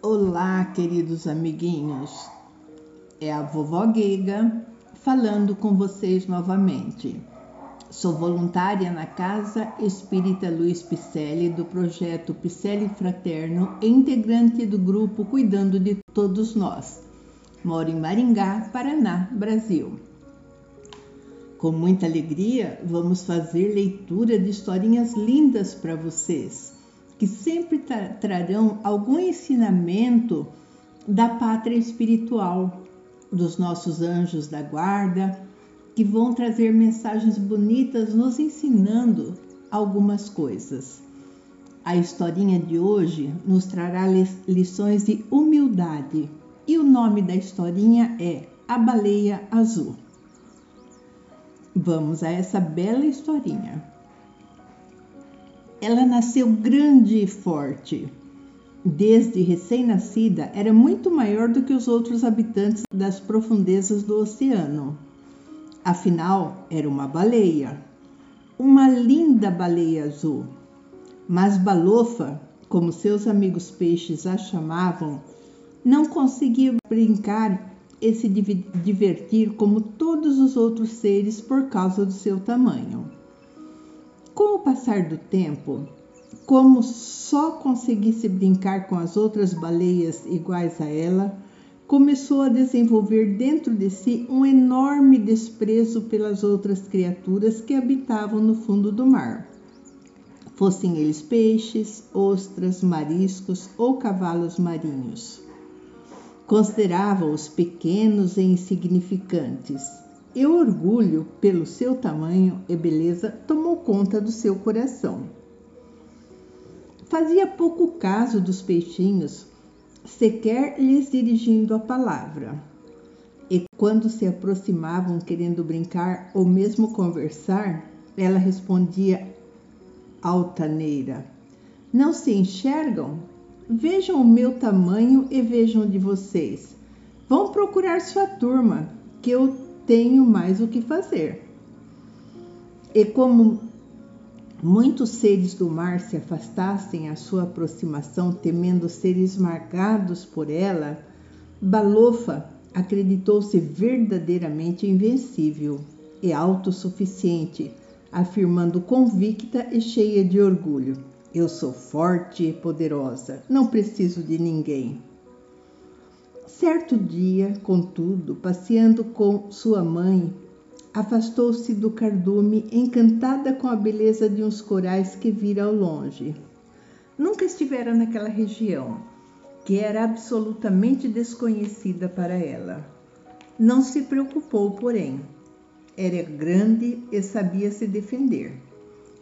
Olá, queridos amiguinhos. É a vovó Guega falando com vocês novamente. Sou voluntária na Casa Espírita Luiz Picelli do projeto Picelli Fraterno integrante do grupo Cuidando de Todos Nós. Moro em Maringá, Paraná, Brasil. Com muita alegria, vamos fazer leitura de historinhas lindas para vocês que sempre tra trarão algum ensinamento da pátria espiritual, dos nossos anjos da guarda, que vão trazer mensagens bonitas nos ensinando algumas coisas. A historinha de hoje nos trará lições de humildade e o nome da historinha é A Baleia Azul. Vamos a essa bela historinha. Ela nasceu grande e forte. Desde recém-nascida, era muito maior do que os outros habitantes das profundezas do oceano. Afinal, era uma baleia, uma linda baleia azul. Mas Balofa, como seus amigos peixes a chamavam, não conseguia brincar e se divertir como todos os outros seres por causa do seu tamanho. Com o passar do tempo, como só conseguisse brincar com as outras baleias iguais a ela, começou a desenvolver dentro de si um enorme desprezo pelas outras criaturas que habitavam no fundo do mar. Fossem eles peixes, ostras, mariscos ou cavalos marinhos. Considerava-os pequenos e insignificantes e o orgulho pelo seu tamanho e beleza tomou conta do seu coração. Fazia pouco caso dos peixinhos, sequer lhes dirigindo a palavra. E quando se aproximavam querendo brincar ou mesmo conversar, ela respondia altaneira: Não se enxergam? Vejam o meu tamanho e vejam de vocês. Vão procurar sua turma, que eu tenho mais o que fazer. E como muitos seres do mar se afastassem à sua aproximação, temendo ser esmagados por ela, Balofa acreditou-se verdadeiramente invencível e autossuficiente, afirmando convicta e cheia de orgulho: Eu sou forte e poderosa, não preciso de ninguém. Certo dia, contudo, passeando com sua mãe, afastou-se do cardume, encantada com a beleza de uns corais que vira ao longe. Nunca estivera naquela região, que era absolutamente desconhecida para ela. Não se preocupou, porém. Era grande e sabia se defender.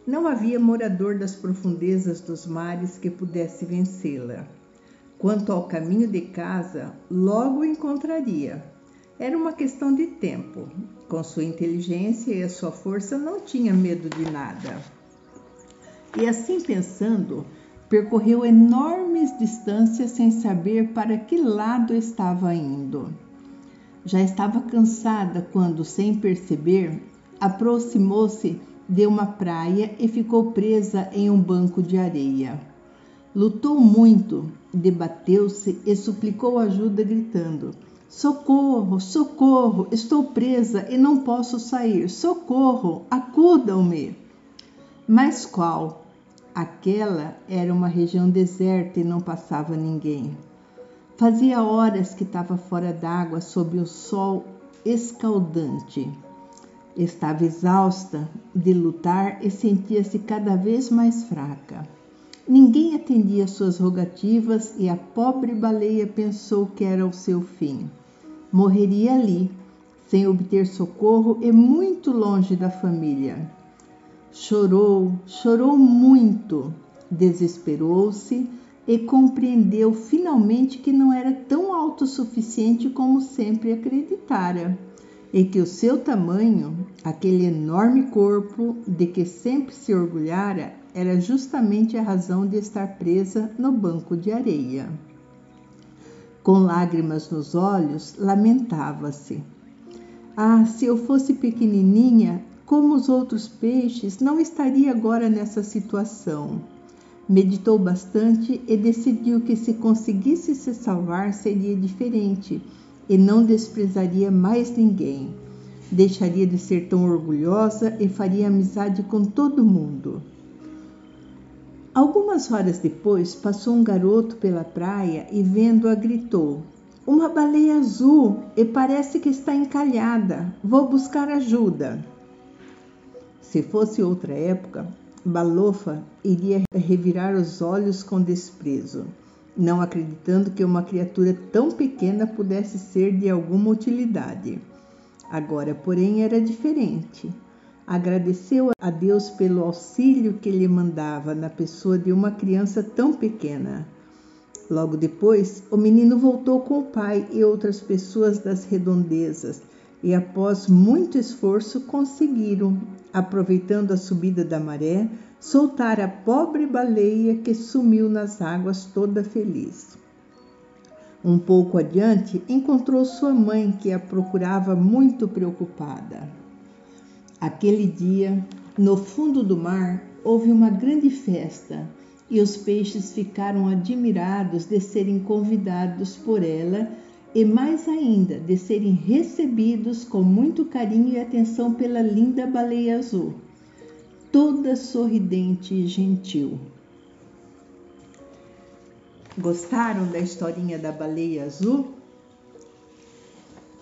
Não havia morador das profundezas dos mares que pudesse vencê-la. Quanto ao caminho de casa, logo o encontraria. Era uma questão de tempo. Com sua inteligência e a sua força, não tinha medo de nada. E assim pensando, percorreu enormes distâncias sem saber para que lado estava indo. Já estava cansada quando, sem perceber, aproximou-se de uma praia e ficou presa em um banco de areia. Lutou muito, debateu-se e suplicou ajuda, gritando: Socorro, socorro, estou presa e não posso sair. Socorro, acudam-me. Mas qual? Aquela era uma região deserta e não passava ninguém. Fazia horas que estava fora d'água sob o sol escaldante. Estava exausta de lutar e sentia-se cada vez mais fraca. Ninguém atendia suas rogativas e a pobre baleia pensou que era o seu fim. Morreria ali, sem obter socorro e muito longe da família. Chorou, chorou muito, desesperou-se e compreendeu finalmente que não era tão autossuficiente como sempre acreditara, e que o seu tamanho, aquele enorme corpo de que sempre se orgulhara, era justamente a razão de estar presa no banco de areia. Com lágrimas nos olhos, lamentava-se. Ah, se eu fosse pequenininha, como os outros peixes, não estaria agora nessa situação. Meditou bastante e decidiu que se conseguisse se salvar seria diferente e não desprezaria mais ninguém. Deixaria de ser tão orgulhosa e faria amizade com todo mundo. Algumas horas depois, passou um garoto pela praia e, vendo-a, gritou: Uma baleia azul e parece que está encalhada. Vou buscar ajuda. Se fosse outra época, Balofa iria revirar os olhos com desprezo, não acreditando que uma criatura tão pequena pudesse ser de alguma utilidade. Agora, porém, era diferente. Agradeceu a Deus pelo auxílio que lhe mandava na pessoa de uma criança tão pequena. Logo depois, o menino voltou com o pai e outras pessoas das redondezas e, após muito esforço, conseguiram aproveitando a subida da maré, soltar a pobre baleia que sumiu nas águas toda feliz. Um pouco adiante, encontrou sua mãe, que a procurava muito preocupada. Aquele dia, no fundo do mar, houve uma grande festa e os peixes ficaram admirados de serem convidados por ela e mais ainda de serem recebidos com muito carinho e atenção pela linda baleia azul, toda sorridente e gentil. Gostaram da historinha da baleia azul?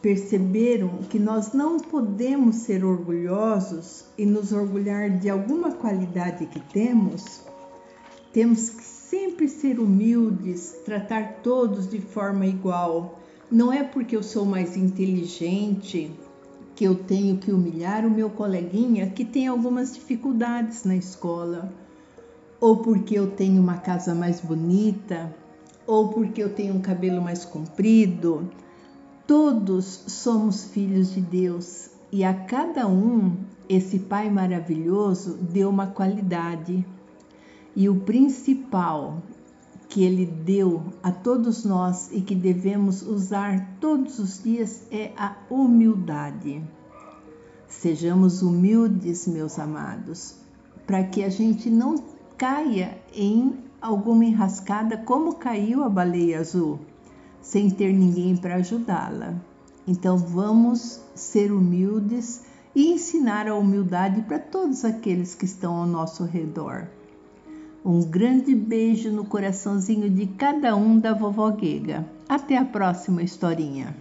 Perceberam que nós não podemos ser orgulhosos e nos orgulhar de alguma qualidade que temos? Temos que sempre ser humildes, tratar todos de forma igual não é porque eu sou mais inteligente que eu tenho que humilhar o meu coleguinha que tem algumas dificuldades na escola, ou porque eu tenho uma casa mais bonita, ou porque eu tenho um cabelo mais comprido. Todos somos filhos de Deus e a cada um esse Pai maravilhoso deu uma qualidade. E o principal que Ele deu a todos nós e que devemos usar todos os dias é a humildade. Sejamos humildes, meus amados, para que a gente não caia em alguma enrascada como caiu a baleia azul, sem ter ninguém para ajudá-la. Então vamos ser humildes e ensinar a humildade para todos aqueles que estão ao nosso redor. Um grande beijo no coraçãozinho de cada um da vovó Guega. Até a próxima historinha.